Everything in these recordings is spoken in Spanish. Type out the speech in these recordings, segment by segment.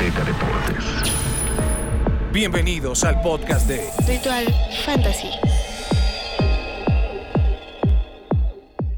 Azteca Deportes. Bienvenidos al podcast de Ritual Fantasy.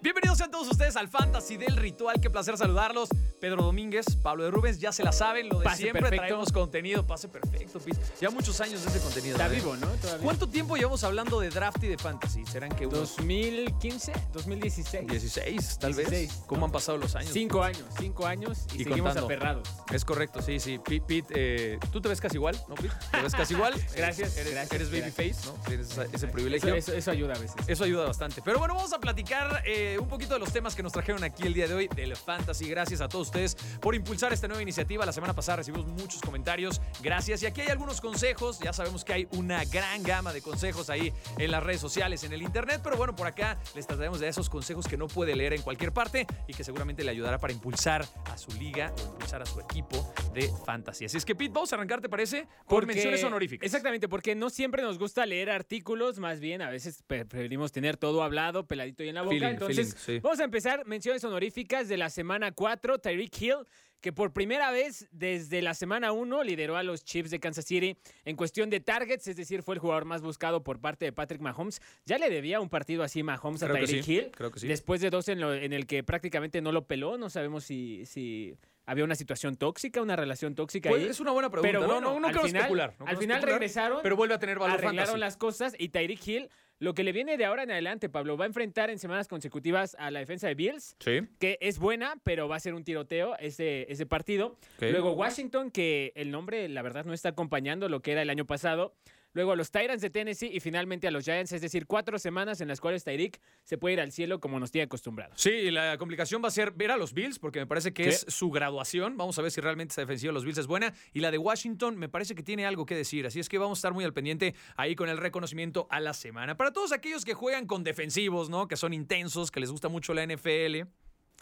Bienvenidos a todos ustedes al Fantasy del Ritual. Qué placer saludarlos. Pedro Domínguez, Pablo de Rubens, ya se la saben, lo de Pase siempre. perfecto. Traemos contenido, pase perfecto. Pis. Ya muchos años de ese contenido. Está ¿eh? vivo, ¿no? Todavía. ¿Cuánto tiempo llevamos hablando de draft y de fantasy? ¿Serán que unos 2015, 2016. 16, tal vez? 16. ¿Cómo han pasado los años? Cinco años, cinco años y, Y seguimos contando. aferrados. Es correcto, sí, sí. Pete, Pete, eh, tú te ves casi igual, ¿no, Pete? ¿Te ves casi igual? Gracias, Eres, gracias, eres babyface, ¿no? Tienes ese Eso, privilegio. eso- eso ayuda a veces. Eso ayuda bastante. Pero bueno, vamos a platicar eh, un poquito de los temas que nos trajeron aquí el día de hoy del Fantasy. Gracias a todos ustedes por impulsar esta nueva iniciativa. La semana pasada recibimos muchos comentarios. Gracias. Y aquí hay algunos consejos. Ya sabemos que hay una gran gama de consejos ahí en las redes sociales, en el internet. Pero bueno, por acá les trataremos de esos consejos que no puede leer en cualquier parte y que seguramente le ayudará para impulsar a su liga o impulsar a su equipo de fantasy. Así es que, Pete, vamos a arrancar, ¿te parece? Por Porque- menciones honoríficas. Exactamente, porque no siempre nos gusta leer artículos, más bien a veces pre- preferimos tener todo hablado, peladito y en la boca. Feeling, Entonces, feeling, sí. vamos a empezar menciones honoríficas de la semana 4. Tyreek Hill, que por primera vez desde la semana 1 lideró a los Chiefs de Kansas City en cuestión de targets, es decir, fue el jugador más buscado por parte de Patrick Mahomes. Ya le debía un partido así Mahomes a Creo Tyreek sí, Hill. creo que sí. Después de dos en, lo- en el que prácticamente no lo peló, no sabemos si, si había una situación tóxica, una relación tóxica Pues, ahí. es una buena pregunta. Pero No, bueno, no, no al quiero final, especular. no al quiero final especular, regresaron, Pero vuelve a tener valor arreglaron fantasy. las cosas y Tyreek Hill, lo que le viene de ahora en adelante, Pablo, va a enfrentar en semanas consecutivas a la defensa de Bills, Sí. que es buena, pero va a ser un tiroteo ese, ese partido. Luego Washington, que el nombre, la verdad, no está acompañando lo que era el año pasado. Luego a los Tyrants de Tennessee y finalmente a los Giants, es decir, cuatro semanas en las cuales Tyreek se puede ir al cielo como nos tiene acostumbrados. Sí, y la complicación va a ser ver a los Bills, porque me parece que es su graduación. Vamos a ver si realmente esta defensiva de los Bills es buena. Y la de Washington me parece que tiene algo que decir. Así es que vamos a estar muy al pendiente ahí con el reconocimiento a la semana. Para todos aquellos que juegan con defensivos, ¿no? Que son intensos, que les gusta mucho la NFL.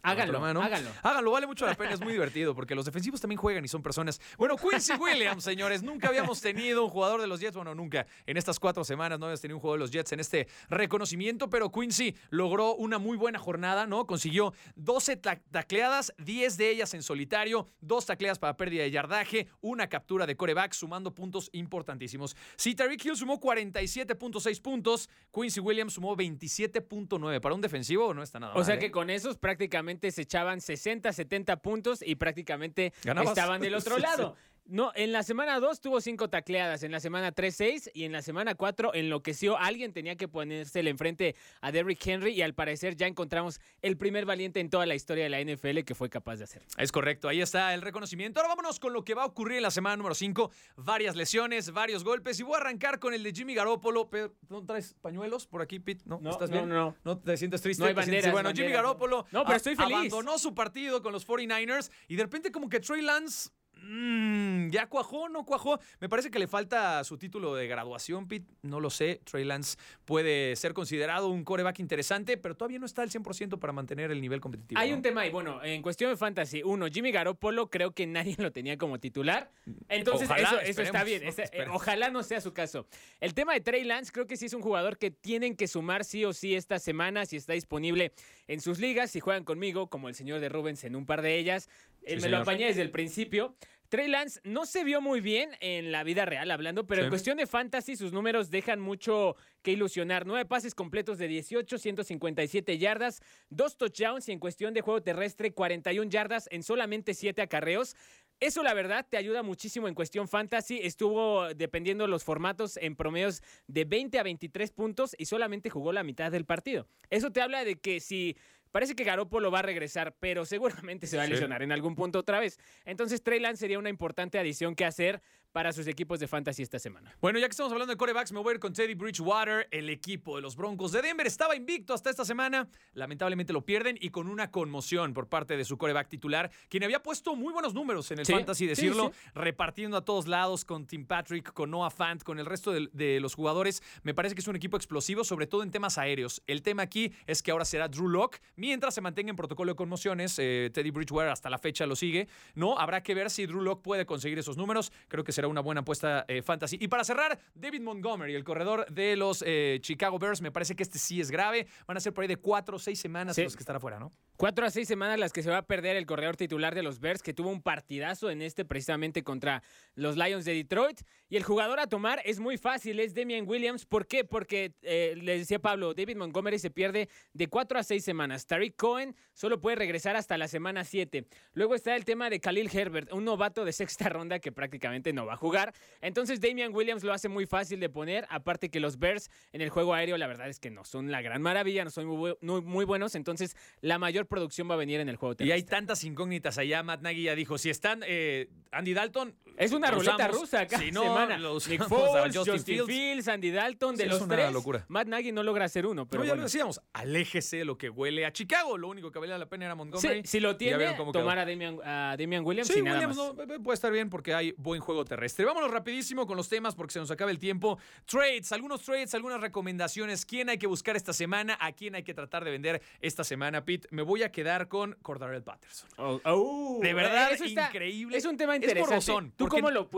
Háganlo, mano. háganlo. Háganlo, vale mucho la pena, es muy divertido porque los defensivos también juegan y son personas. Bueno, Quincy Williams, señores, nunca habíamos tenido un jugador de los Jets, bueno, nunca. En estas cuatro semanas no habíamos tenido un jugador de los Jets en este reconocimiento, pero Quincy logró una muy buena jornada, ¿no? Consiguió 12 ta- tacleadas, 10 de ellas en solitario, dos tacleadas para pérdida de yardaje, una captura de coreback, sumando puntos importantísimos. Si Tyreek Hill sumó 47.6 puntos, Quincy Williams sumó 27.9. Para un defensivo no está nada O sea que ¿eh? con esos prácticamente se echaban 60, 70 puntos y prácticamente Ganabas. estaban del otro Sí, lado. No, en la semana 2 tuvo 5 tacleadas, en la semana 3 6 y en la semana 4 enloqueció. Alguien tenía que ponérsele enfrente a Derrick Henry y al parecer ya encontramos el primer valiente en toda la historia de la NFL que fue capaz de hacer. Es correcto, ahí está el reconocimiento. Ahora vámonos con lo que va a ocurrir en la semana número 5. Varias lesiones, varios golpes. Y voy a arrancar con el de Jimmy Garoppolo. ¿No traes pañuelos por aquí, Pete? ¿No? No, ¿Estás no, bien? no. ¿No te sientes triste? No hay ¿Te sientes- banderas, Bueno, Jimmy banderas, no. Garoppolo No, pero estoy feliz. abandonó su partido con los 49ers y de repente como que Trey Lance... mm, ya cuajó, no cuajó. Me parece que le falta su título de graduación, Pete. No lo sé. Trey Lance puede ser considerado un coreback interesante, pero todavía no está al 100% para mantener el nivel competitivo. Hay ¿no? un tema ahí, bueno, en cuestión de fantasy, uno, Jimmy Garoppolo creo que nadie lo tenía como titular. Entonces, Ojalá, eso, eso está bien. eh, ojalá no sea su caso. El tema de Trey Lance, creo que sí es un jugador que tienen que sumar sí o sí esta semana, si está disponible en sus ligas, si juegan conmigo, como el señor de Rubens en un par de ellas. Sí, me señor. lo apañé desde el principio. Trey Lance no se vio muy bien en la vida real hablando, pero Sí. en cuestión de fantasy sus números dejan mucho que ilusionar. Nueve pases completos de 18, 157 yardas, dos touchdowns y en cuestión de juego terrestre 41 yardas en solamente 7 acarreos. Eso la verdad te ayuda muchísimo en cuestión fantasy. Estuvo dependiendo los formatos en promedios de 20 a 23 puntos y solamente jugó la mitad del partido. Eso te habla de que si parece que Garoppolo va a regresar, pero seguramente se va a Sí. lesionar en algún punto otra vez. Entonces Trey Lance sería una importante adición que hacer para sus equipos de fantasy esta semana. Bueno, ya que estamos hablando de corebacks, me voy a ir con Teddy Bridgewater. El equipo de los Broncos de Denver estaba invicto hasta esta semana. Lamentablemente lo pierden y con una conmoción por parte de su coreback titular, quien había puesto muy buenos números en el Sí, fantasy, decirlo, sí. repartiendo a todos lados con Tim Patrick, con Noah Fant, con el resto de, de los jugadores. Me parece que es un equipo explosivo, sobre todo en temas aéreos. El tema aquí es que ahora será Drew Lock, mientras se mantenga en protocolo de conmociones. eh, Teddy Bridgewater hasta la fecha lo sigue. No, habrá que ver si Drew Lock puede conseguir esos números. Creo que será una buena apuesta eh, fantasy. Y para cerrar, David Montgomery, el corredor de los eh, Chicago Bears, me parece que este sí es grave. Van a ser por ahí de cuatro o seis semanas Sí. los que estarán afuera, ¿no? Cuatro a seis semanas las que se va a perder el corredor titular de los Bears, que tuvo un partidazo en este precisamente contra los Lions de Detroit. Y el jugador a tomar es muy fácil, es Demian Williams. ¿Por qué? Porque, eh, le decía Pablo, David Montgomery se pierde de cuatro a seis semanas. Tariq Cohen solo puede regresar hasta la semana siete. Luego está el tema de Khalil Herbert, un novato de sexta ronda que prácticamente no va a jugar. Entonces Damian Williams lo hace muy fácil de poner, aparte que los Bears en el juego aéreo la verdad es que no son la gran maravilla, no son muy, muy, muy buenos. Entonces la mayor producción va a venir en el juego Y hay tantas incógnitas allá. Matt Nagy ya dijo: si están eh, Andy Dalton. Es una ruleta usamos. rusa cada Si no, semana. lo Nick Foles, Justin Justin, Fields. Fields. Andy Dalton, de Sí, es los una tres. locura. Matt Nagy no logra hacer uno, pero Pero ya lo decíamos, aléjese de lo que huele a Chicago. Lo único que valía la pena era Montgomery. Sí, si lo tiene, quedó. tomar a Damian, a Damian Williams Sí, y nada Williams más. no, eh, puede estar bien porque hay buen juego terrestre. Vámonos rapidísimo con los temas porque se nos acaba el tiempo. Trades, algunos trades, algunas recomendaciones. ¿Quién hay que buscar esta semana? ¿A quién hay que tratar de vender esta semana, Pete? Me voy a quedar con Cordarrelle Patterson. Oh, oh, De verdad, eso está- increíble. Es un tema Es interesante. borrosón, ¿Tú, cómo lo,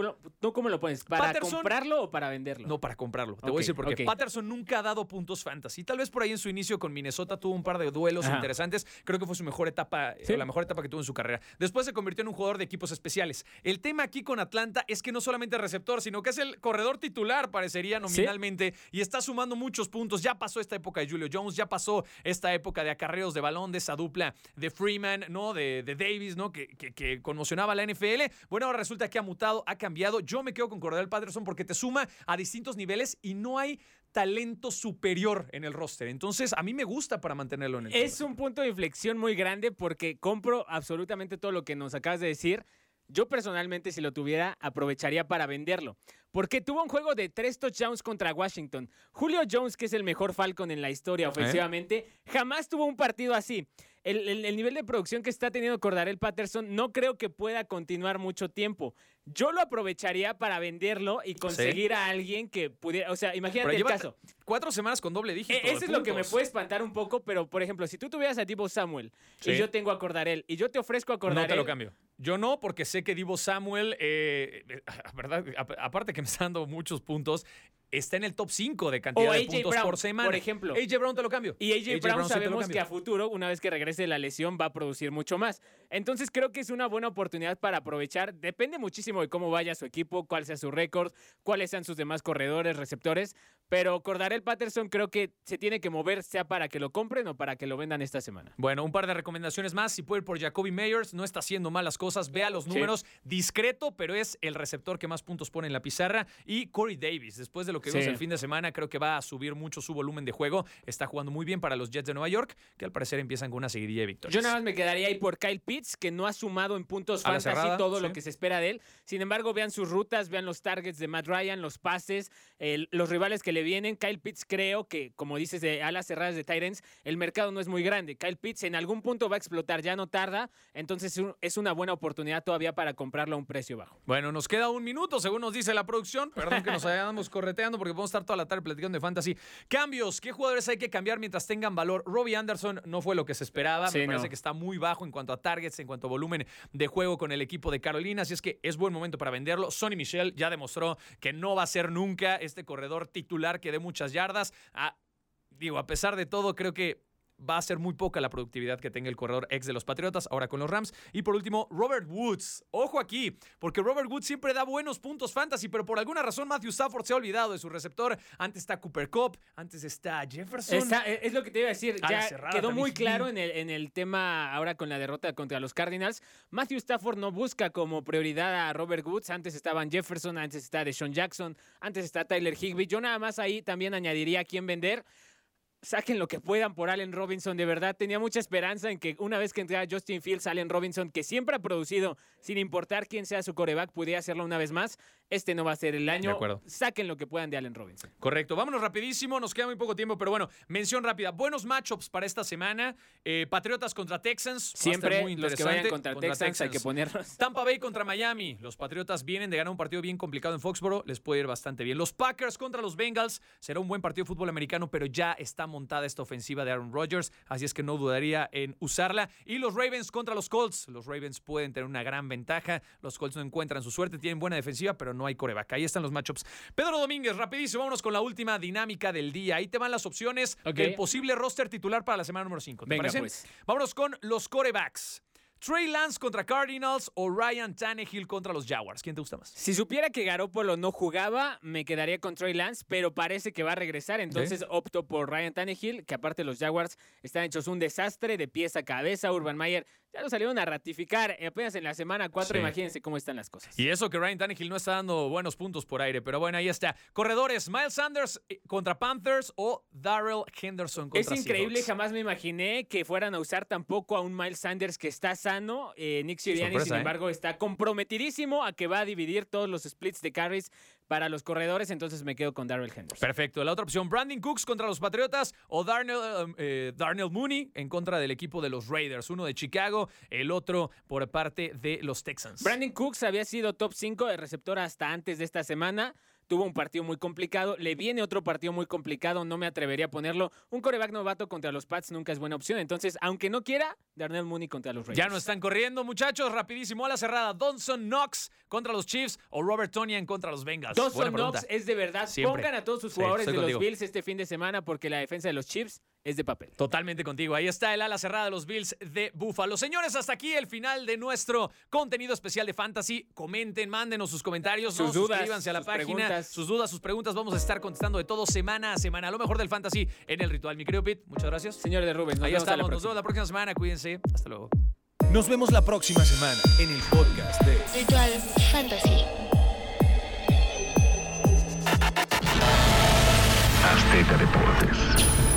¿Tú cómo lo pones? ¿Para Patterson- comprarlo o para venderlo? No para comprarlo. Te voy a decir por qué. Patterson nunca ha dado puntos fantasy. Tal vez por ahí en su inicio con Minnesota tuvo un par de duelos Ajá. interesantes. Creo que fue su mejor etapa, eh, Sí. la mejor etapa que tuvo en su carrera. Después se convirtió en un jugador de equipos especiales. El tema aquí con Atlanta es que no solamente es receptor, sino que es el corredor titular, parecería nominalmente, y está sumando muchos puntos. Ya pasó esta época de Julio Jones, ya pasó esta época de acarreos de balón, de esa dupla de Freeman, ¿no? De, de Davis, ¿no? Que, que- que conmocionaba a la NFL. Bueno, ahora resulta que ha mutado, ha cambiado. Yo me quedo con Cordell Patterson porque te suma a distintos niveles y no hay talento superior en el roster. Entonces, a mí me gusta para mantenerlo en el Es un punto de inflexión muy grande porque compro absolutamente todo lo que nos acabas de decir. Yo personalmente, si lo tuviera, aprovecharía para venderlo. Porque tuvo un juego de tres touchdowns contra Washington. Julio Jones, que es el mejor Falcon en la historia ofensivamente, jamás tuvo un partido así. El, el- el nivel de producción que está teniendo Cordarel Patterson no creo que pueda continuar mucho tiempo. Yo lo aprovecharía para venderlo y conseguir a alguien que pudiera. O sea, Pero imagínate el caso. cuatro semanas con doble dígito. E- Eso es lo que me puede espantar un poco, pero por ejemplo, si tú tuvieras a Divo Samuel Sí. y yo tengo a Cordarel y yo te ofrezco a Cordarel. No te lo cambio. Yo no, porque sé que Divo Samuel, eh, eh, verdad, ap- aparte que me está dando muchos puntos, está en el top 5 de cantidad O de puntos Brown, por semana. por ejemplo. AJ Brown te lo cambio. Y AJ, Brown, sabemos que a futuro, una vez que regrese de la lesión, va a producir mucho más. Entonces creo que es una buena oportunidad para aprovechar. Depende muchísimo de cómo vaya su equipo, cuál sea su récord, cuáles sean sus demás corredores, receptores. Pero Cordarel Patterson creo que se tiene que mover, sea para que lo compren o para que lo vendan esta semana. Bueno, un par de recomendaciones más. Si puede ir por Jacoby Meyers, no está haciendo malas cosas. Vea los Sí. números. Discreto, pero es el receptor que más puntos pone en la pizarra. Y Corey Davis, después de lo que vimos Sí. el fin de semana, creo que va a subir mucho su volumen de juego. Está jugando muy bien para los Jets de Nueva York, que al parecer empiezan con una seguidilla de victorias. Yo nada más me quedaría ahí por Kyle Pitts, que no ha sumado en puntos A fantasy cerrada, todo sí. lo que se espera de él. Sin embargo, vean sus rutas, vean los targets de Matt Ryan, los pases, el- los rivales que le vienen. Kyle Pitts creo que, como dices, de alas cerradas de Titans, el mercado no es muy grande. Kyle Pitts en algún punto va a explotar, ya no tarda. Entonces es un- es una buena oportunidad todavía para comprarlo a un precio bajo. Bueno, nos queda un minuto, según nos dice la producción. Perdón que nos hayamos porque podemos estar toda la tarde platicando de fantasy. Cambios, ¿qué jugadores hay que cambiar mientras tengan valor? Robbie Anderson no fue lo que se esperaba. Sí, Me parece no. que está muy bajo en cuanto a targets, en cuanto a volumen de juego con el equipo de Carolina. Así es que es buen momento para venderlo. Sonny Michel ya demostró que no va a ser nunca este corredor titular que dé muchas yardas. Ah, digo, a pesar de todo, creo que va a ser muy poca la productividad que tenga el corredor ex de los Patriotas, ahora con los Rams. Y por último, Robert Woods. Ojo aquí, porque Robert Woods siempre da buenos puntos fantasy, pero por alguna razón Matthew Stafford se ha olvidado de su receptor. Antes está Cooper Cup, antes está Jefferson. Está- e, es lo que te iba a decir. A Ya cerrada quedó también muy claro en el, en el tema ahora con la derrota contra los Cardinals. Matthew Stafford no busca como prioridad a Robert Woods. Antes estaban Jefferson, antes está Deshaun Jackson, antes está Tyler Higbee. Yo nada más ahí también añadiría a quién vender. Saquen lo que puedan por Allen Robinson. De verdad, tenía mucha esperanza en que una vez que entrara Justin Fields, Allen Robinson, que siempre ha producido, sin importar quién sea su coreback, pudiera hacerlo una vez más. Este no va a ser el año. acuerdo. Saquen lo que puedan de Allen Robinson. Correcto, vámonos rapidísimo, nos queda muy poco tiempo, pero bueno, mención rápida. Buenos matchups para esta semana. Eh, Patriotas contra Texans. Siempre muy los que vayan interesante. contra, Texans, hay que ponerlos. Tampa Bay contra Miami. Los Patriotas vienen de ganar un partido bien complicado en Foxboro. Les puede ir bastante bien. Los Packers contra los Bengals. Será un buen partido de fútbol americano, pero ya está está montada esta ofensiva de Aaron Rodgers, así es que no dudaría en usarla. Y los Ravens contra los Colts. Los Ravens pueden tener una gran ventaja. Los Colts no encuentran su suerte, tienen buena defensiva, pero no hay coreback. Ahí están los matchups. Pedro Domínguez, rapidísimo, vámonos con la última dinámica del día. Ahí te van las opciones Ok. del posible roster titular para la semana número 5. ¿Te Venga, parece? pues. Vámonos con los corebacks. Trey Lance contra Cardinals o Ryan Tannehill contra los Jaguars. ¿Quién te gusta más? Si supiera que Garoppolo no jugaba, me quedaría con Trey Lance, pero parece que va a regresar, entonces opto por Ryan Tannehill, que aparte los Jaguars están hechos un desastre de pies a cabeza. Urban Meyer ya lo salieron a ratificar apenas en la semana 4, Sí. imagínense cómo están las cosas. Y eso que Ryan Tannehill no está dando buenos puntos por aire, pero bueno, ahí está. Corredores, Miles Sanders eh, contra Panthers o Darrell Henderson contra Es increíble, Seahawks. jamás me imaginé que fueran a usar tampoco a un Miles Sanders que está sano. Eh, Nick Sirianni, sin ¿eh? embargo, está comprometidísimo a que va a dividir todos los splits de carries para los corredores, entonces me quedo con Darrell Henderson. Perfecto. La otra opción, Brandon Cooks contra los Patriotas o Darnell, um, eh, Darnell Mooney en contra del equipo de los Raiders. Uno de Chicago, el otro por parte de los Texans. Brandon Cooks había sido top 5 de receptor hasta antes de esta semana. Tuvo un partido muy complicado. Le viene otro partido muy complicado. No me atrevería a ponerlo. Un coreback novato contra los Pats nunca es buena opción. Entonces, aunque no quiera, Darnell Mooney contra los Raiders. Ya no están corriendo, muchachos. Rapidísimo a la cerrada. Donson Knox contra los Chiefs o Robert Tonian contra los Bengals. Pregunta. Knox es de verdad. Siempre. Pongan a todos sus Sí, jugadores de los. Bills este fin de semana porque la defensa de los Chiefs es de papel. Totalmente contigo. Ahí está el ala cerrada de los Bills de Buffalo. Señores, hasta aquí el final de nuestro contenido especial de Fantasy. Comenten, mándenos sus comentarios, Sus ¿no? dudas, suscríbanse a la sus página, preguntas. sus dudas, sus preguntas. Vamos a estar contestando de todo semana a semana. Lo mejor del Fantasy en el ritual. Mi querido Pete, muchas gracias. Señor de Rubens, nos Ahí vemos estamos. Nos próxima. vemos la próxima semana. Cuídense. Hasta luego. Nos vemos la próxima semana en el podcast de Ritual Fantasy. Azteca Deportes.